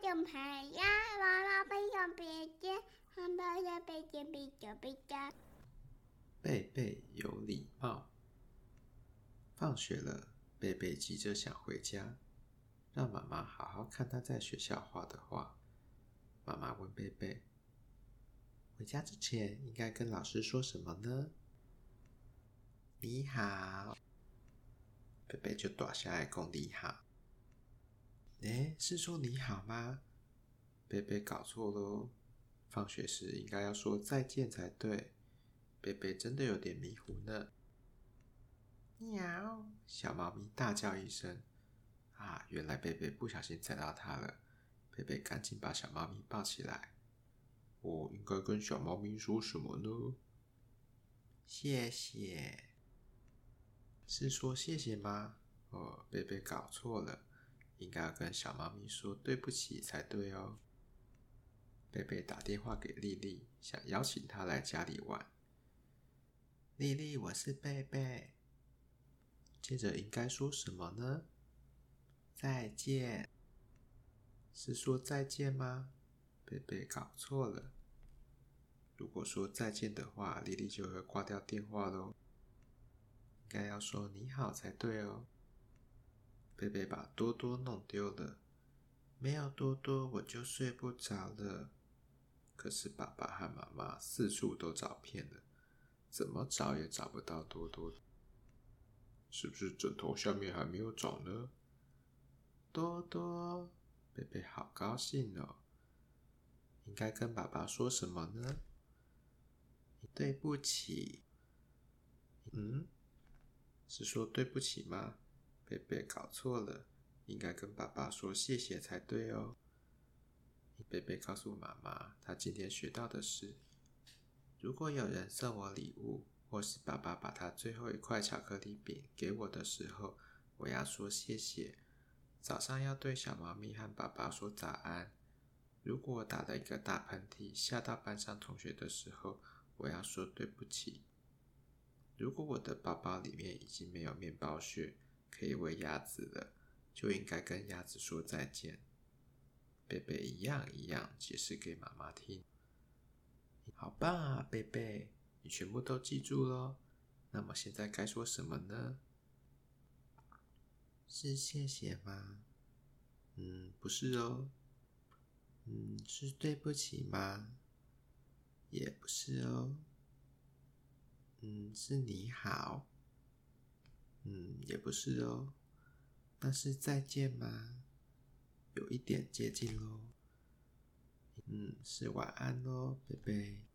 种牌呀，娃娃背上背肩，汉堡的背肩背着背着。贝贝有礼貌。放学了，贝贝急着想回家，让妈妈好好看他在学校画的画。妈妈问贝贝：“回家之前应该跟老师说什么呢？”你好，贝贝就躲下来讲你好。哎，是说你好吗？贝贝搞错喽。放学时应该要说再见才对。贝贝真的有点迷糊呢。喵！小猫咪大叫一声。啊，原来贝贝不小心踩到它了。贝贝赶紧把小猫咪抱起来。我应该跟小猫咪说什么呢？谢谢。是说谢谢吗？哦，贝贝搞错了，应该要跟小猫咪说对不起才对哦。贝贝打电话给丽丽，想邀请她来家里玩。丽丽，我是贝贝。接着应该说什么呢？再见。是说再见吗？贝贝搞错了。如果说再见的话，丽丽就会挂掉电话喽。应该要说你好才对哦。贝贝把多多弄丢了，没有多多我就睡不着了。可是爸爸和妈妈四处都找遍了，怎么找也找不到多多。是不是枕头下面还没有找呢？多多。贝贝好高兴哦，应该跟爸爸说什么呢？对不起。嗯，是说对不起吗？贝贝搞错了，应该跟爸爸说谢谢才对哦。贝贝告诉妈妈，他今天学到的是：如果有人送我礼物，或是爸爸把他最后一块巧克力饼给我的时候，我要说谢谢。早上要对小猫咪和爸爸说早安。如果我打了一个大喷嚏，吓到班上同学的时候，我要说对不起。如果我的包包里面已经没有面包屑可以喂鸭子了，就应该跟鸭子说再见。贝贝一样一样解释给妈妈听。好棒啊，贝贝，你全部都记住了。那么现在该说什么呢？是谢谢吗？嗯，不是哦。嗯，是对不起吗？也不是哦。嗯，是你好。也不是哦。那是再见吗？有一点接近喽。嗯，是晚安喽，贝贝。